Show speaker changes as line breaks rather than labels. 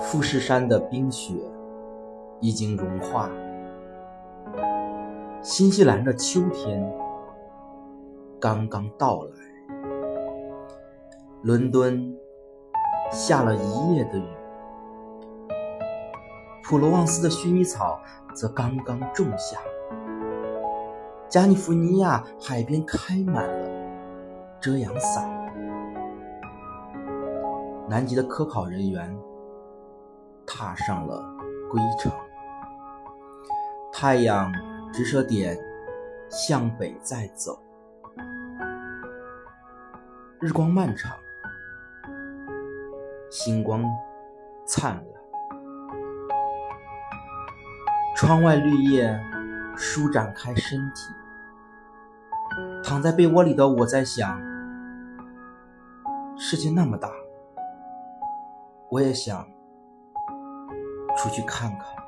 富士山的冰雪已经融化，新西兰的秋天刚刚到来，伦敦下了一夜的雨，普罗旺斯的薰衣草则刚刚种下，加利福尼亚海边开满了遮阳伞，南极的科考人员。踏上了归程，太阳直射点向北在走，日光漫长，星光灿烂，窗外绿叶舒展开身体，躺在被窝里的我在想，世界那么大，我也想。出去看看。